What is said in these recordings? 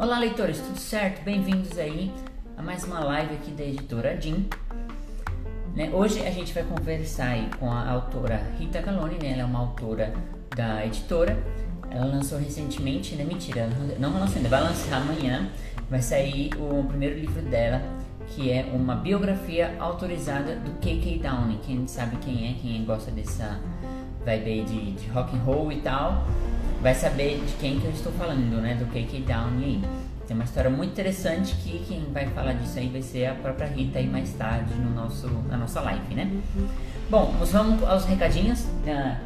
Olá, leitores, tudo certo? Bem-vindos aí a mais uma live aqui da editora Jim. Né? Hoje a gente vai conversar aí com a autora Rita Calone, né? Ela é uma autora da editora. Ela lançou recentemente, né? Mentira, não lançou ainda, vai lançar amanhã. Vai sair o primeiro livro dela, que é uma biografia autorizada do K.K. Downing. Quem sabe quem é, quem gosta dessa vibe aí de, de rock and roll e tal, vai saber de quem que eu estou falando, né? Do K.K. Downing aí. Tem uma história muito interessante que quem vai falar disso aí vai ser a própria Rita aí mais tarde no nosso, na nossa live, né? Bom, vamos aos recadinhos. Né?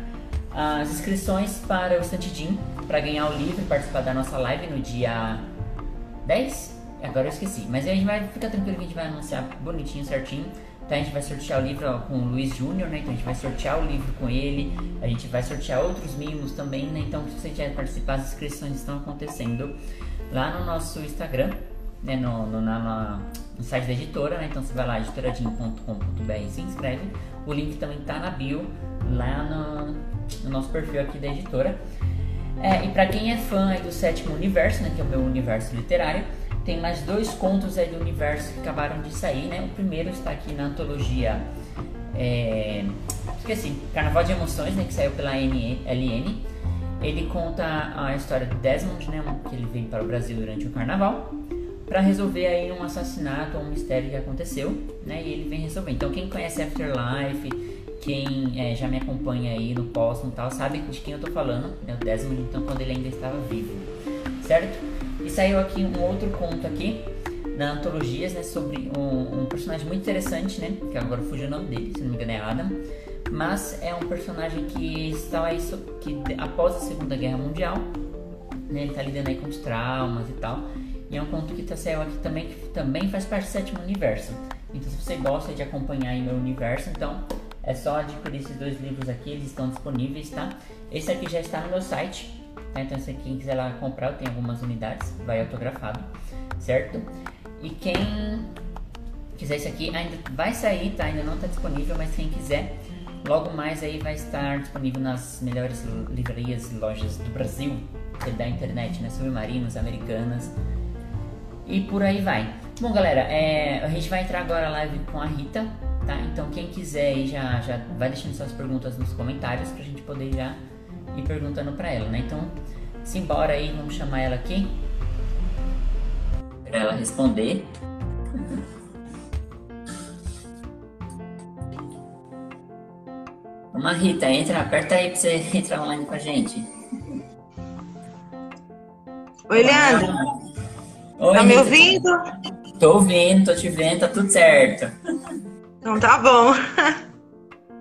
As inscrições para o Stantidim, para ganhar o livro e participar da nossa live no dia 10? Agora eu esqueci. Mas a gente vai ficar tranquilo que a gente vai anunciar bonitinho, certinho. Então a gente vai sortear o livro com o Luiz Júnior, né? Então a gente vai sortear o livro com ele. A gente vai sortear outros mimos também, né? Então se você quer participar, as inscrições estão acontecendo lá no nosso Instagram, né? No, no, na, no site da editora, né? Então você vai lá, editoradinho.com.br e se inscreve. O link também tá na bio, lá no, no nosso perfil aqui da editora. É, e para quem é fã do sétimo universo, né? Que é o meu universo literário tem mais dois contos aí do universo que acabaram de sair, né? O primeiro está aqui na antologia. É... Esqueci, Carnaval de Emoções, né? Que saiu pela LN. Ele conta a história do Desmond, né? Que ele veio para o Brasil durante o carnaval para resolver aí um assassinato ou um mistério que aconteceu, né? E ele vem resolver. Então quem conhece Afterlife, quem é, já me acompanha aí no post e tal, sabe de quem eu tô falando, né? O Desmond, então quando ele ainda estava vivo, certo? E saiu aqui um outro conto aqui na antologias, né, sobre um, um, personagem muito interessante, né, que agora fugiu o nome dele, se não me engano é Adam, mas é um personagem que está aí que após a Segunda Guerra Mundial, né, ele está lidando aí com os traumas e tal. E é um conto que tá, saiu aqui também que também faz parte do sétimo universo. Então se você gosta de acompanhar aí meu universo, então é só adquirir esses dois livros aqui, eles estão disponíveis, tá? Esse aqui já está no meu site, Então, se quem quiser lá comprar, eu tenho algumas unidades, vai autografado, certo? E quem quiser isso aqui, ainda vai sair, tá? Ainda não está disponível, mas quem quiser, logo mais aí vai estar disponível nas melhores livrarias e lojas do Brasil, da internet, né? Submarinos, americanas e por aí vai. Bom, galera, é, a gente vai entrar agora a live com a Rita, tá? Então, quem quiser aí já, já vai deixando suas perguntas nos comentários pra gente poder já e perguntando para ela, né? Então, simbora aí, vamos chamar ela aqui para ela responder. Vamos, Rita, entra, aperta aí para você entrar online com a gente. Oi, Leandro. Oi, tá me ouvindo? Tô ouvindo, tô te vendo, tá tudo certo. Então tá bom.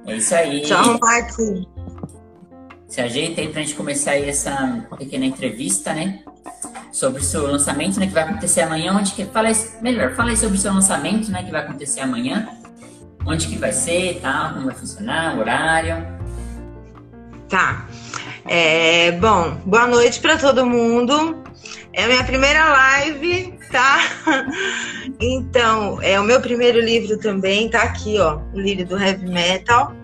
É isso aí. Deixa eu arrumar aqui se ajeita aí pra gente começar aí essa pequena entrevista, né? Sobre o seu lançamento, né? Que vai acontecer amanhã. Onde que... Fala aí, melhor, fala aí sobre o seu lançamento, né? Que vai acontecer amanhã. Onde que vai ser, tá? Como vai funcionar, horário. Tá. É, bom, boa noite para todo mundo. É a minha primeira live, tá? Então, é o meu primeiro livro também, tá aqui, ó, o livro do Heavy Metal.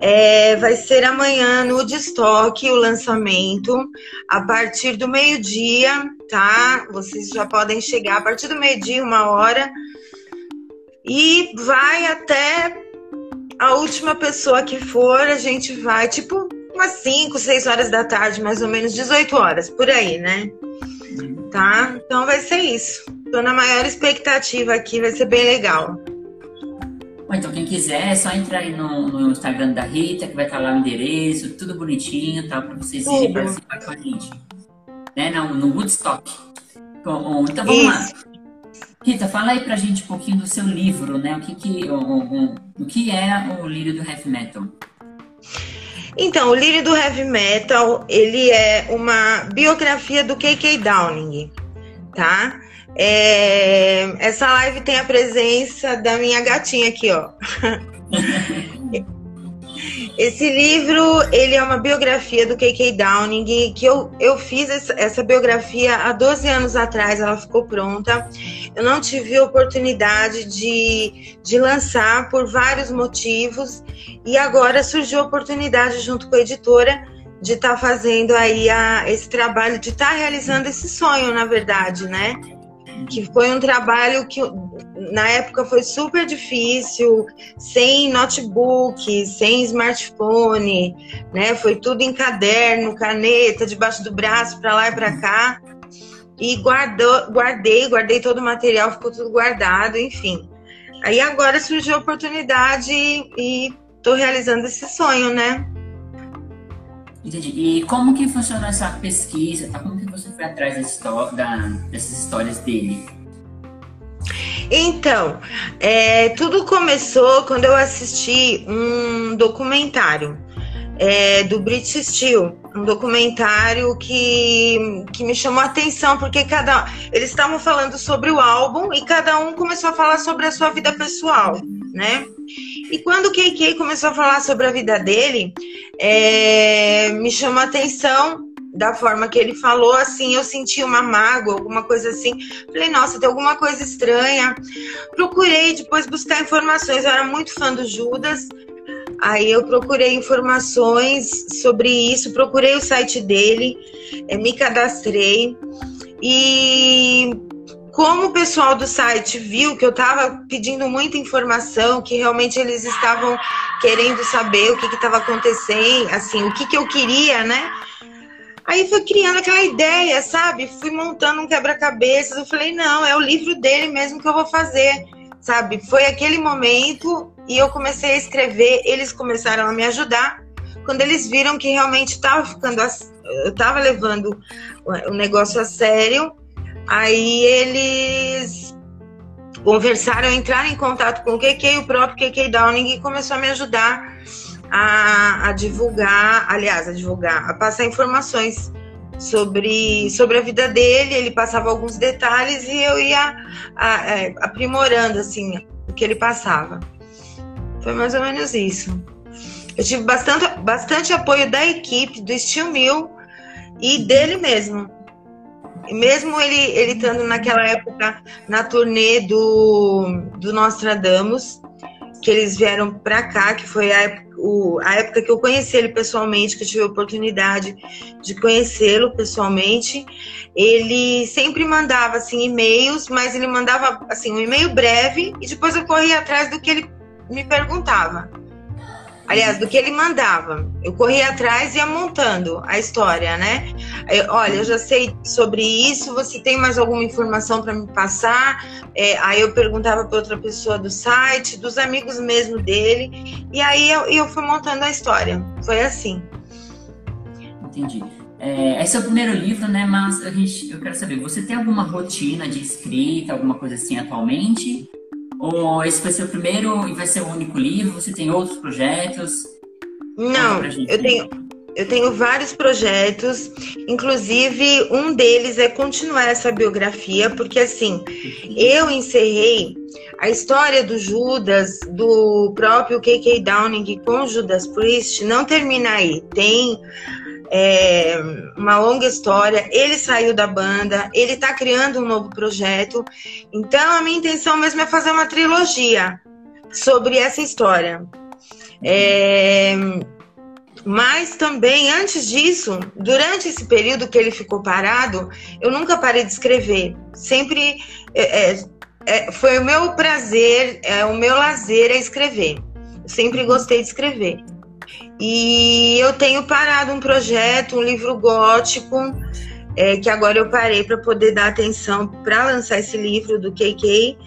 É, vai ser amanhã no Destoque o lançamento, a partir do meio-dia, tá? Vocês já podem chegar a partir do meio-dia, uma hora, e vai até a última pessoa que for, a gente vai, tipo, umas 5, 6 horas da tarde, mais ou menos 18 horas, por aí, né? Tá? Então vai ser isso. Tô na maior expectativa aqui, vai ser bem legal. Bom, então quem quiser é só entrar aí no, no Instagram da Rita, que vai estar lá o endereço, tudo bonitinho, tá? Para vocês irem participar com a gente. Né? No, no Woodstock. Bom, então vamos Isso. lá. Rita, fala aí pra gente um pouquinho do seu livro, né? O que, que, o, o, o que é o Lírio do Heavy Metal? Então, o Lírio do Heavy Metal, ele é uma biografia do K.K. Downing, tá? É, essa live tem a presença da minha gatinha aqui, ó. Esse livro, ele é uma biografia do K.K. Downing, que eu, eu fiz essa, biografia há 12 anos atrás, ela ficou pronta. Eu não tive oportunidade de, de lançar por vários motivos, e agora surgiu a oportunidade, junto com a editora, de estar tá fazendo aí a, esse trabalho, de estar tá realizando esse sonho, na verdade, né? Que foi um trabalho que na época foi super difícil, sem notebook, sem smartphone, né? Foi tudo em caderno, caneta, debaixo do braço, para lá e para cá. E guardou, guardei, guardei todo o material, ficou tudo guardado, enfim. Aí agora surgiu a oportunidade e estou realizando esse sonho, né? Entendi. E como que funcionou essa pesquisa? Tá? Como que você foi atrás da, dessas histórias dele? Então, é, tudo começou quando eu assisti um documentário é, do British Steel, um documentário que, que me chamou a atenção, porque cada eles estavam falando sobre o álbum e cada um começou a falar sobre a sua vida pessoal, né? E quando o KK começou a falar sobre a vida dele, é, me chamou a atenção da forma que ele falou, assim, eu senti uma mágoa, alguma coisa assim. Falei, nossa, tem alguma coisa estranha. Procurei depois buscar informações. Eu era muito fã do Judas, Aí eu procurei informações sobre isso, procurei o site dele, é, me cadastrei e como o pessoal do site viu que eu estava pedindo muita informação, que realmente eles estavam querendo saber o que estava acontecendo, assim, o que, que eu queria, né? Aí foi criando aquela ideia, sabe? Fui montando um quebra-cabeças. Eu falei, não, é o livro dele mesmo que eu vou fazer, sabe? Foi aquele momento e eu comecei a escrever, eles começaram a me ajudar. Quando eles viram que realmente estava ficando, eu estava levando o negócio a sério, aí eles conversaram, entraram em contato com o KK, o próprio KK Downing, e começou a me ajudar a, a divulgar, aliás, a divulgar, a passar informações sobre, sobre a vida dele. Ele passava alguns detalhes e eu ia a, a, é, aprimorando assim o que ele passava. Foi mais ou menos isso. Eu tive bastante, bastante apoio da equipe, do Steel Mill e dele mesmo. Mesmo ele, ele estando naquela época na turnê do, do Nostradamus, que eles vieram para cá, que foi a época, o, a época que eu conheci ele pessoalmente, que eu tive a oportunidade de conhecê-lo pessoalmente, ele sempre mandava assim e-mails, mas ele mandava assim um e-mail breve e depois eu corria atrás do que ele me perguntava. Aliás, do que ele mandava. Eu corria atrás e ia montando a história, né? Eu, olha, eu já sei sobre isso, você tem mais alguma informação para me passar? É, aí eu perguntava para outra pessoa do site, dos amigos mesmo dele, e aí eu, eu fui montando a história. Foi assim. Entendi. É, esse é o primeiro livro, né? Mas a gente, eu quero saber, você tem alguma rotina de escrita, alguma coisa assim atualmente? Ou esse vai ser o primeiro e vai ser o único livro? Você tem outros projetos? Não, eu tenho, eu tenho vários projetos, inclusive um deles é continuar essa biografia, porque assim, eu encerrei a história do Judas, do próprio K.K. Downing com Judas Priest, não termina aí. Tem é uma longa história. Ele saiu da banda, ele está criando um novo projeto. Então, a minha intenção mesmo é fazer uma trilogia sobre essa história. É, mas também, antes disso, durante esse período que ele ficou parado, eu nunca parei de escrever. Sempre é, é, é foi o meu prazer, é, o meu lazer é escrever. Eu sempre gostei de escrever. E eu tenho parado um projeto, um livro gótico, é, que agora eu parei para poder dar atenção para lançar esse livro do KK.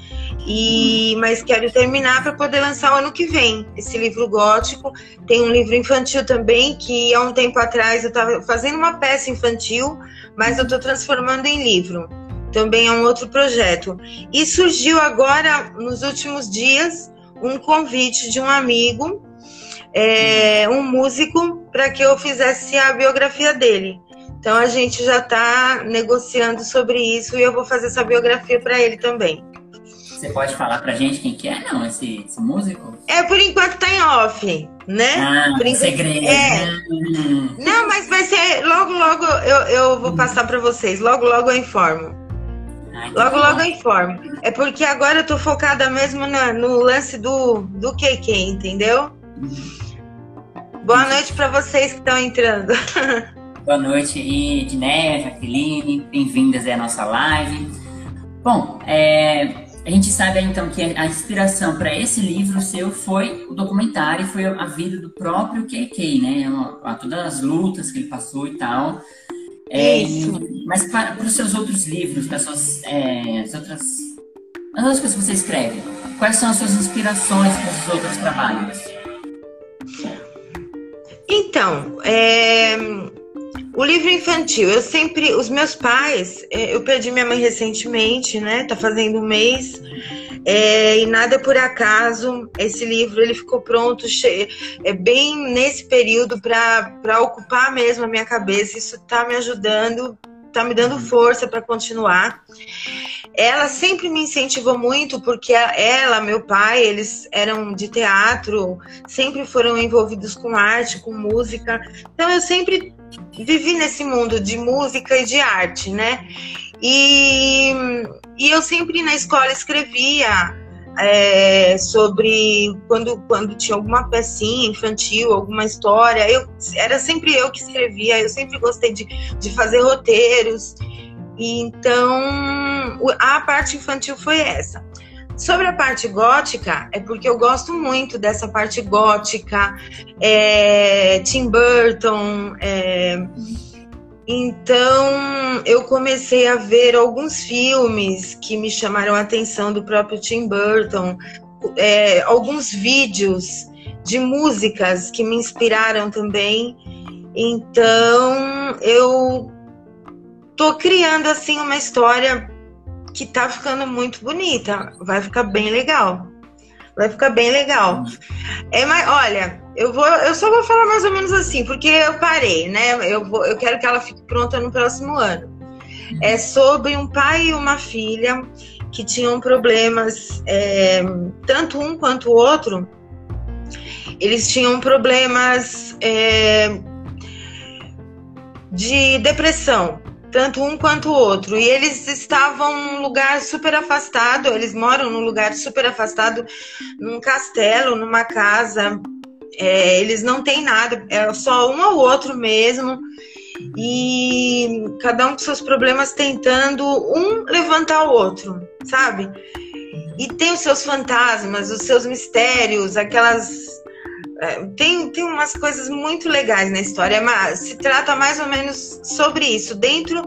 E, mas quero terminar para poder lançar o ano que vem esse livro gótico. Tem um livro infantil também, que há um tempo atrás eu estava fazendo uma peça infantil, mas eu estou transformando em livro. Também é um outro projeto. E surgiu agora, nos últimos dias, um convite de um amigo é, um músico para que eu fizesse a biografia dele. Então a gente já está negociando sobre isso e eu vou fazer essa biografia para ele também. Você pode falar pra gente quem que é, não, esse, esse músico? É, por enquanto tá em off, né? Ah, por enquanto... segredo. É. Hum. Não, mas vai ser, logo, logo eu, eu vou passar para vocês, logo, logo eu informo. Ai, logo, logo eu informo. É porque agora eu tô focada mesmo no, no lance do, do KK, entendeu? Uhum. Boa noite para vocês que estão entrando. Boa noite, Edneia, Jaqueline, bem-vindas à nossa live. Bom, é, a gente sabe então que a inspiração para esse livro seu foi o documentário, foi a vida do próprio KK, né? Todas as lutas que ele passou e tal. É, mas para, para, os seus outros livros, para as suas é, as outras, as outras coisas que você escreve, quais são as suas inspirações para os outros trabalhos? Então, é, o livro infantil, eu sempre, os meus pais, é, eu perdi minha mãe recentemente, né? Tá fazendo um mês. É, e nada por acaso, esse livro ele ficou pronto, é bem nesse período para ocupar mesmo a minha cabeça. Isso tá me ajudando, tá me dando força para continuar. Ela sempre me incentivou muito, porque ela, meu pai, eles eram de teatro, sempre foram envolvidos com arte, com música. Então eu sempre vivi nesse mundo de música e de arte, né? E, e eu sempre na escola escrevia é, sobre quando, quando tinha alguma pecinha infantil, alguma história. Eu, era sempre eu que escrevia, eu sempre gostei de, de fazer roteiros. Então, a parte infantil foi essa. Sobre a parte gótica, é porque eu gosto muito dessa parte gótica, é, Tim Burton. É, então, eu comecei a ver alguns filmes que me chamaram a atenção do próprio Tim Burton, é, alguns vídeos de músicas que me inspiraram também. Então, eu tô criando assim uma história que tá ficando muito bonita. Vai ficar bem legal. Vai ficar bem legal. É, mas, olha, eu vou, eu só vou falar mais ou menos assim, porque eu parei, né? Eu, vou, eu quero que ela fique pronta no próximo ano. É sobre um pai e uma filha que tinham problemas, é, tanto um quanto o outro. Eles tinham problemas é, de depressão tanto um quanto o outro. E eles estavam num lugar super afastado, eles moram num lugar super afastado, num castelo, numa casa. É, eles não têm nada, é só um ao outro mesmo. E cada um com seus problemas tentando um levantar o outro, sabe? E tem os seus fantasmas, os seus mistérios, aquelas é, tem, tem umas coisas muito legais na história, mas se trata mais ou menos sobre isso. Dentro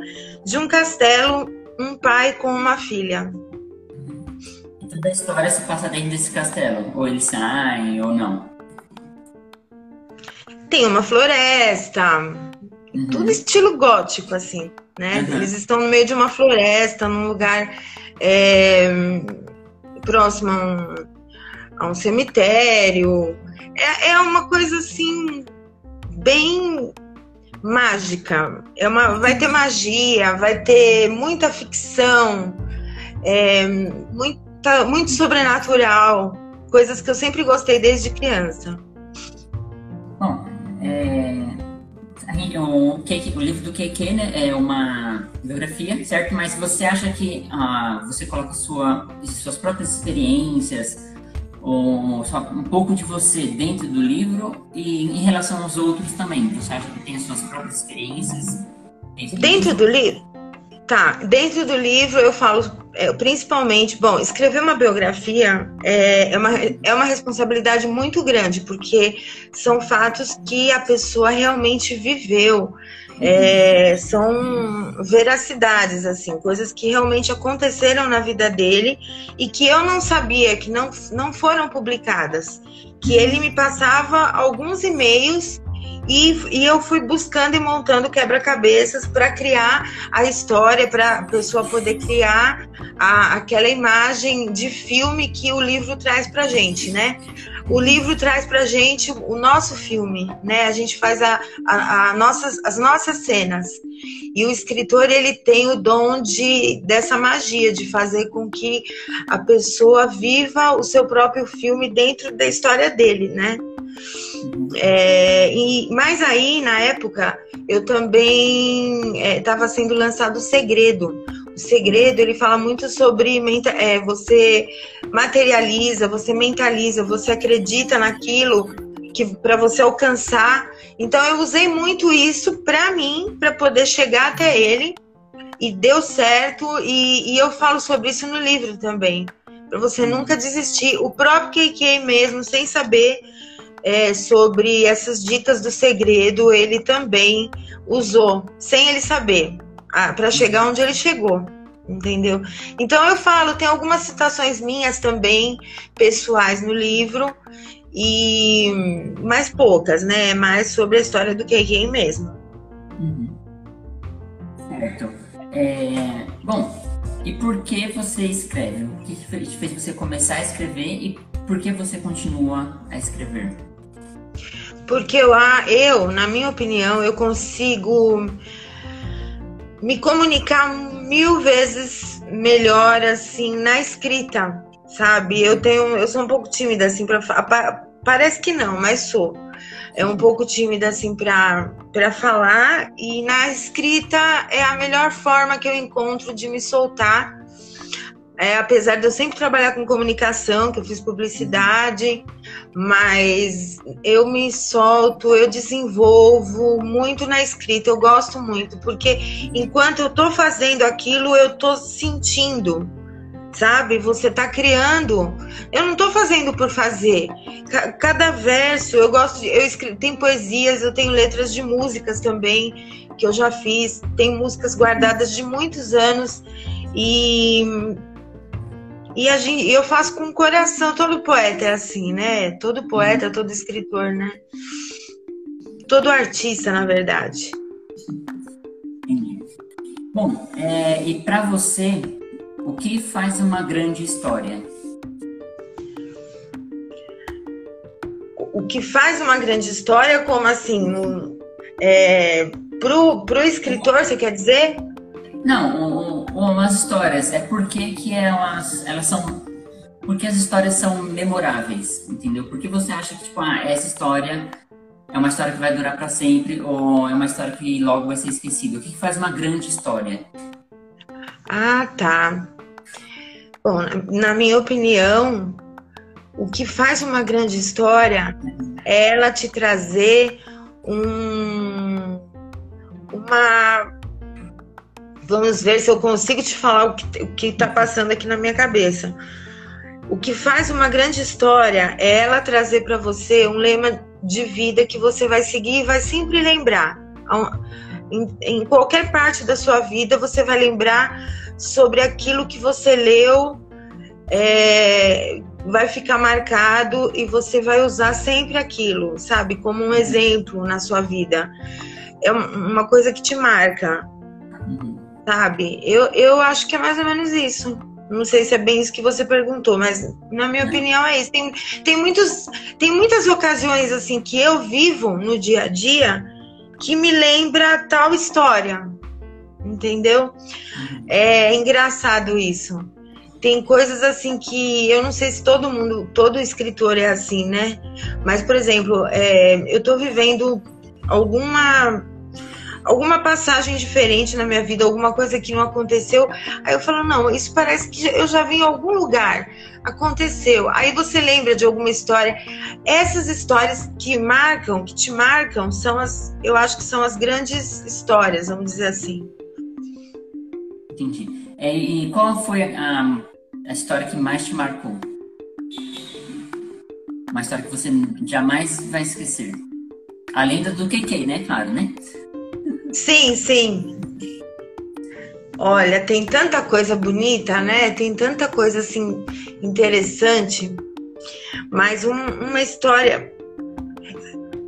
de um castelo, um pai com uma filha. Toda a história se passa dentro desse castelo? Ou eles saem ou não? Tem uma floresta, uhum. tudo estilo gótico, assim, né? Uhum. Eles estão no meio de uma floresta, num lugar é, próximo a um, a um cemitério é, é uma coisa assim bem mágica. É uma, vai ter magia, vai ter muita ficção, é, muita, muito sobrenatural, coisas que eu sempre gostei desde criança. É, o, o, livro do KK né, é uma biografia, certo? Mas você acha que ah, você coloca sua, suas próprias experiências, um, só um pouco de você dentro do livro e em relação aos outros também. Você acha que tem as suas próprias experiências? Dentro, dentro do, livro? Tá, dentro do livro eu falo é, principalmente, bom, escrever uma biografia é, é, uma, é uma responsabilidade muito grande, porque são fatos que a pessoa realmente viveu. É, são veracidades, assim, coisas que realmente aconteceram na vida dele e que eu não sabia, que não, não foram publicadas. Que ele me passava alguns e-mails e, e eu fui buscando e montando quebra-cabeças para criar a história, para a pessoa poder criar a, aquela imagem de filme que o livro traz para gente, né? O livro traz para gente o nosso filme, né? A gente faz a, a, a nossas, as nossas cenas. E o escritor ele tem o dom de dessa magia de fazer com que a pessoa viva o seu próprio filme dentro da história dele, né? É, e, mas aí, na época, eu também estava é, sendo lançado O Segredo. O Segredo, ele fala muito sobre é, você materializa, você mentaliza, você acredita naquilo que para você alcançar. Então eu usei muito isso para mim, para poder chegar até ele e deu certo. E, e, eu falo sobre isso no livro também, para você nunca desistir. O próprio KK mesmo, sem saber é, sobre essas dicas do segredo, ele também usou, sem ele saber, para chegar onde ele chegou entendeu? Então eu falo, tem algumas citações minhas também, pessoais no livro, e mais poucas, né? Mais sobre a história do KK mesmo. Uhum. Certo. É, bom, e por que você escreve? O que fez, você começar a escrever e por que você continua a escrever? Porque eu, eu, na minha opinião, eu consigo me comunicar mil vezes melhor assim na escrita, sabe? Eu tenho, eu sou um pouco tímida assim para parece que não, mas sou. É um pouco tímida assim para para falar e na escrita é a melhor forma que eu encontro de me soltar. É, apesar de eu sempre trabalhar com comunicação, que eu fiz publicidade, mas eu me solto, eu desenvolvo muito na escrita, eu gosto muito, porque enquanto eu tô fazendo aquilo, eu tô sentindo, sabe? Você tá criando. Eu não tô fazendo por fazer. Cada verso, eu gosto de. Eu escrevo, tem poesias, eu tenho letras de músicas também, que eu já fiz, tem músicas guardadas de muitos anos. E e a gente, eu faço com o coração, todo poeta é assim, né? Todo poeta, todo escritor, né? Todo artista, na verdade. Bom, é, e para você, o que faz uma grande história? O que faz uma grande história, como assim? É, pro, pro escritor, você quer dizer? Não, umas histórias. É porque que elas, elas são. Porque as histórias são memoráveis, entendeu? Porque você acha que, tipo, ah, essa história é uma história que vai durar para sempre ou é uma história que logo vai ser esquecida? O que faz uma grande história? Ah, tá. Bom, na minha opinião, o que faz uma grande história é ela te trazer um, uma Vamos ver se eu consigo te falar o que está passando aqui na minha cabeça. O que faz uma grande história é ela trazer para você um lema de vida que você vai seguir e vai sempre lembrar. Em, em, qualquer parte da sua vida, você vai lembrar sobre aquilo que você leu, é, vai ficar marcado e você vai usar sempre aquilo, sabe? Como um exemplo na sua vida. É uma coisa que te marca. Sabe? Eu, eu acho que é mais ou menos isso. Não sei se é bem isso que você perguntou, mas na minha opinião é isso. Tem, tem, muitos, tem muitas ocasiões assim que eu vivo no dia a dia que me lembra tal história, entendeu? É engraçado isso. Tem coisas assim que eu não sei se todo mundo, todo escritor é assim, né? Mas, por exemplo, é, eu tô vivendo alguma alguma passagem diferente na minha vida, alguma coisa que não aconteceu. Aí eu falo, não, isso parece que eu já vi em algum lugar. Aconteceu. Aí você lembra de alguma história. Essas histórias que marcam, que te marcam, são as, eu acho que são as grandes histórias, vamos dizer assim. Entendi. É, e qual foi a, a história que mais te marcou? Uma história que você jamais vai esquecer. Além do KK, né? Claro, né? Sim, sim. Olha, tem tanta coisa bonita, né? Tem tanta coisa assim interessante. Mas um, uma história.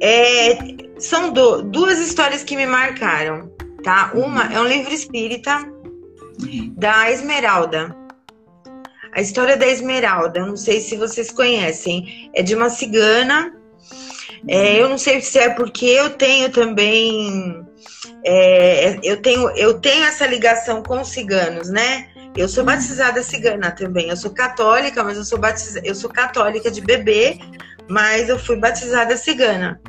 É, são do, duas histórias que me marcaram, tá? Uma é um livro espírita da Esmeralda. A história da Esmeralda, não sei se vocês conhecem, é de uma cigana. É, eu não sei se é porque eu tenho também é, eu, tenho, eu tenho essa ligação com os ciganos, né? Eu sou batizada cigana também. Eu sou católica, mas eu sou batizada, eu sou católica de bebê, mas eu fui batizada cigana.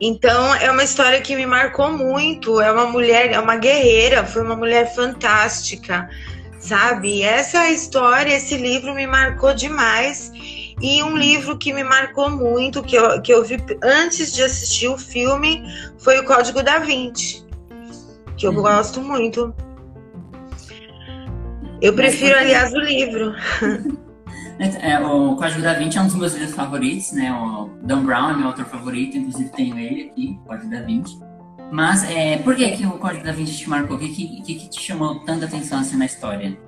Então é uma história que me marcou muito. É uma mulher, é uma guerreira, foi uma mulher fantástica, sabe? Essa história, esse livro me marcou demais. E um livro que me marcou muito, que eu, que eu vi antes de assistir o filme, foi o Código da Vinci, que eu uhum. gosto muito. Eu prefiro, porque... aliás, o livro. É, o Código da Vinci é um dos meus livros favoritos, né? O Dan Brown é meu autor favorito, inclusive tenho ele aqui, Código da Vinci. Mas é, por que, que o Código da Vinci te marcou? O que, que, que te chamou tanta atenção assim na história?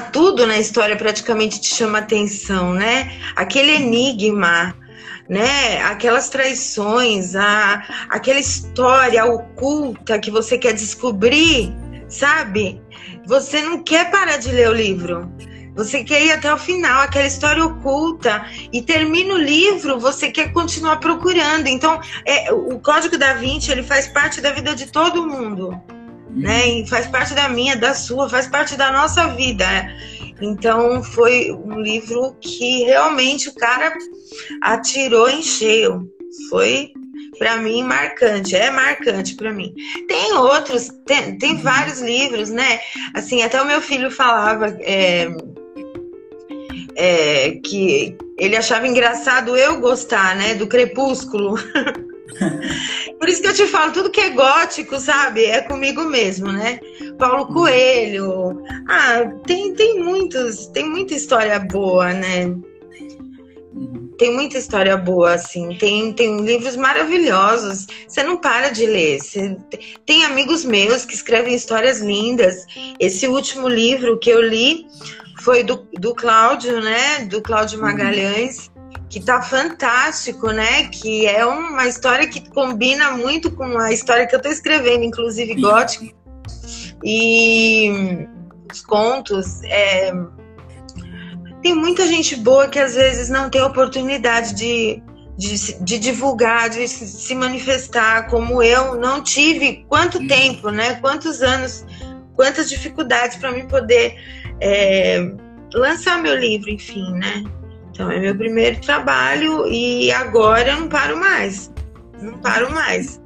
Tudo na história praticamente te chama atenção, né? Aquele enigma, né? Aquelas traições, a, aquela história oculta que você quer descobrir, sabe? Você não quer parar de ler o livro. Você quer ir até o final, aquela história oculta, e termina o livro, você quer continuar procurando. Então, é, o Código da Vinci ele faz parte da vida de todo mundo né? E faz parte da minha, da sua, faz parte da nossa vida. Então foi um livro que realmente o cara atirou em cheio. Foi para mim marcante, é marcante para mim. Tem outros, tem, tem vários livros, né? Assim, até o meu filho falava é, é, que ele achava engraçado eu gostar, né, do Crepúsculo. Por isso que eu te falo, tudo que é gótico, sabe? É comigo mesmo, né? Paulo Coelho. Ah, tem, tem muitos, tem muita história boa, né? Tem muita história boa, assim. Tem, tem livros maravilhosos. Você não para de ler. Você, tem amigos meus que escrevem histórias lindas. Esse último livro que eu li foi do, do Cláudio, né? Do Cláudio Magalhães que tá fantástico, né? Que é uma história que combina muito com a história que eu tô escrevendo, inclusive gótico. E os contos. É... Tem muita gente boa que às vezes não tem oportunidade de, de, de, divulgar, de se manifestar, como eu não tive. Quanto tempo, né? Quantos anos, quantas dificuldades para mim poder é, lançar meu livro, enfim, né? Então é meu primeiro trabalho e agora eu não paro mais. Não paro mais.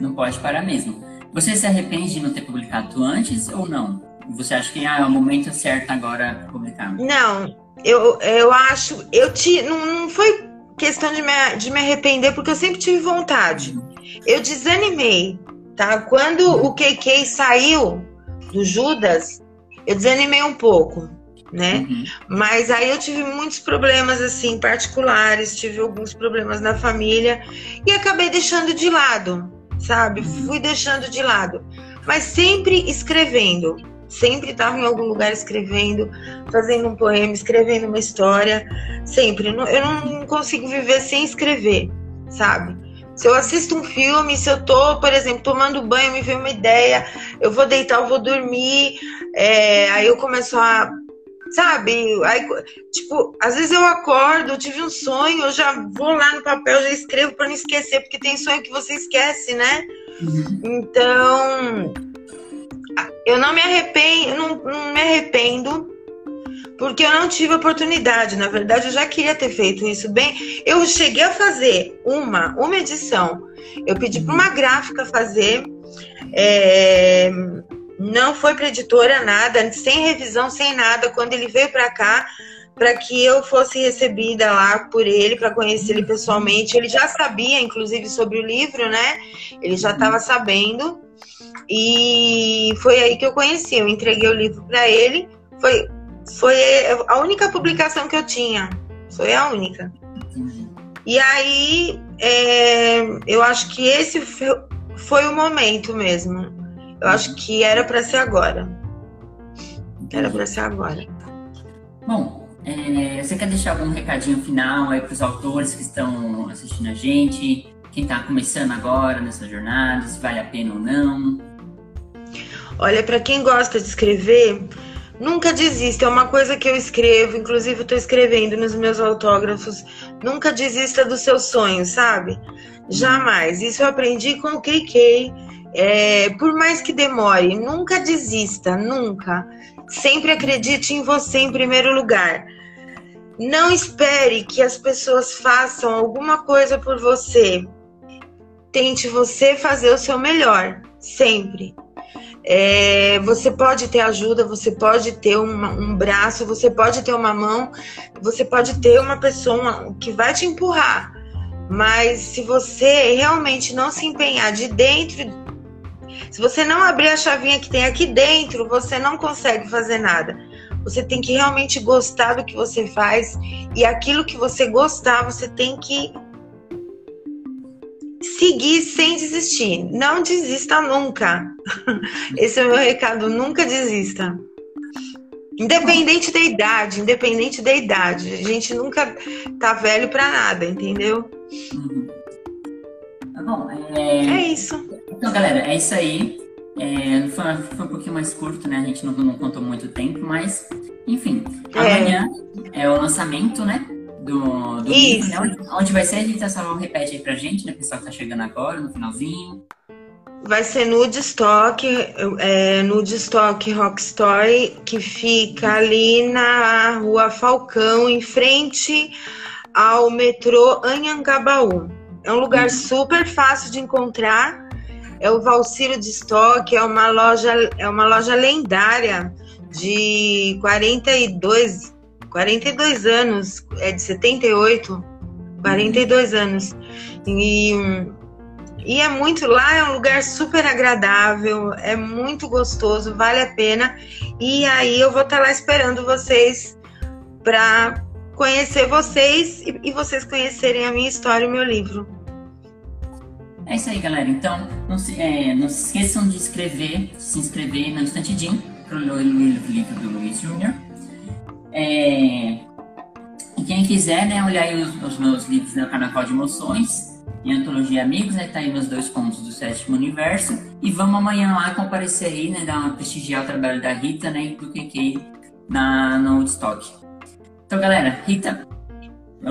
Não pode parar mesmo. Você se arrepende de não ter publicado antes ou não? Você acha que ah, é o momento certo agora para publicar? Não, eu, eu acho. Eu te, não, não foi questão de me, de me arrepender, porque eu sempre tive vontade. Eu desanimei, tá? Quando o KK saiu do Judas, eu desanimei um pouco né? Uhum. Mas aí eu tive muitos problemas assim particulares, tive alguns problemas na família e acabei deixando de lado, sabe? Uhum. Fui deixando de lado, mas sempre escrevendo. Sempre estava em algum lugar escrevendo, fazendo um poema, escrevendo uma história, sempre. Eu não consigo viver sem escrever, sabe? Se eu assisto um filme, se eu tô, por exemplo, tomando banho, me vem uma ideia, eu vou deitar, eu vou dormir, é, aí eu começo a sabe? Aí, tipo, às vezes eu acordo, eu tive um sonho, eu já vou lá no papel, já escrevo para não esquecer, porque tem sonho que você esquece, né? Uhum. Então, eu não me arrependo, não, não me arrependo, porque eu não tive oportunidade. Na verdade, eu já queria ter feito isso bem. Eu cheguei a fazer uma, uma edição. Eu pedi para uma gráfica fazer. É, não foi para editora nada, sem revisão, sem nada. Quando ele veio para cá, para que eu fosse recebida lá por ele, para conhecer ele pessoalmente. Ele já sabia, inclusive, sobre o livro, né? Ele já estava sabendo. E foi aí que eu conheci. Eu entreguei o livro para ele. Foi, foi a única publicação que eu tinha. Foi a única. E aí, é, eu acho que esse foi o momento mesmo eu acho que era para ser agora. Era para ser agora. Bom, é, você quer deixar algum recadinho final aí para os autores que estão assistindo a gente? Quem está começando agora nessa jornada, se vale a pena ou não? Olha, para quem gosta de escrever, nunca desista. É uma coisa que eu escrevo, inclusive eu estou escrevendo nos meus autógrafos. Nunca desista dos seus sonhos, sabe? Jamais. Isso eu aprendi com o KK é, por mais que demore, nunca desista, nunca. Sempre acredite em você em primeiro lugar. Não espere que as pessoas façam alguma coisa por você. Tente você fazer o seu melhor, sempre. É, você pode ter ajuda, você pode ter um braço, você pode ter uma mão, você pode ter uma pessoa que vai te empurrar. Mas se você realmente não se empenhar de dentro, se você não abrir a chavinha que tem aqui dentro, você não consegue fazer nada. Você tem que realmente gostar do que você faz e aquilo que você gostar, você tem que seguir sem desistir. Não desista nunca. Esse é o meu recado, nunca desista. Independente da idade, independente da idade. A gente nunca tá velho para nada, entendeu? Uhum. Tá bom. É... é isso. Então, galera, é isso aí. É, foi, foi, um pouquinho mais curto, né? A gente não, não contou muito tempo, mas enfim. É. Amanhã é o lançamento, né? Do, do livro, né? Onde, vai ser? A gente só repete aí pra gente, né? Pessoal que tá chegando agora, no finalzinho. Vai ser no Woodstock, é, no Woodstock Rock Story, que fica ali na rua Falcão, em frente ao metrô Anhangabaú. É um lugar uhum. super fácil de encontrar é o Valciro de Stock, é uma loja, é uma loja lendária de 42, 42 anos, é de 78, 42 anos. E, e é muito lá, é um lugar super agradável, é muito gostoso, vale a pena. E aí eu vou estar lá esperando vocês para conhecer vocês e, e vocês conhecerem a minha história e o meu livro. É isso aí, galera. Então, não se, é, não se esqueçam de escrever, se inscrever no Instante Jim para o livro do Luiz Júnior. É, e quem quiser, né, olhar aí os, os meus livros no Carnaval de Emoções e Antologia Amigos, né, tá aí meus dois contos do Sétimo Universo. E vamos amanhã lá comparecer aí, né, dar uma prestigiar o trabalho da Rita, né, e do QQ na, no Woodstock. Então, galera, Rita,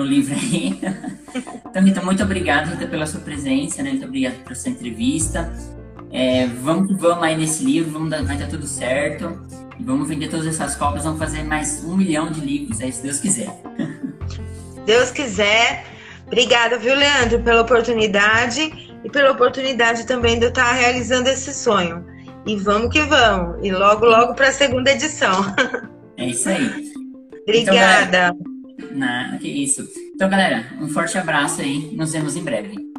o livro aí. então, Rita, muito obrigado, Rita, pela sua presença, né? Muito obrigado pela sua entrevista. É, vamos que vamos aí nesse livro, vamos dar, vai dar tudo certo. E vamos vender todas essas cópias, vamos fazer mais um milhão de livros aí, se Deus quiser. Deus quiser. Obrigada, viu, Leandro, pela oportunidade e pela oportunidade também de eu estar realizando esse sonho. E vamos que vamos. E logo, logo para a segunda edição. É isso aí. Obrigada. Então, Nada, que isso. Então, galera, um forte abraço aí. Nos vemos em breve.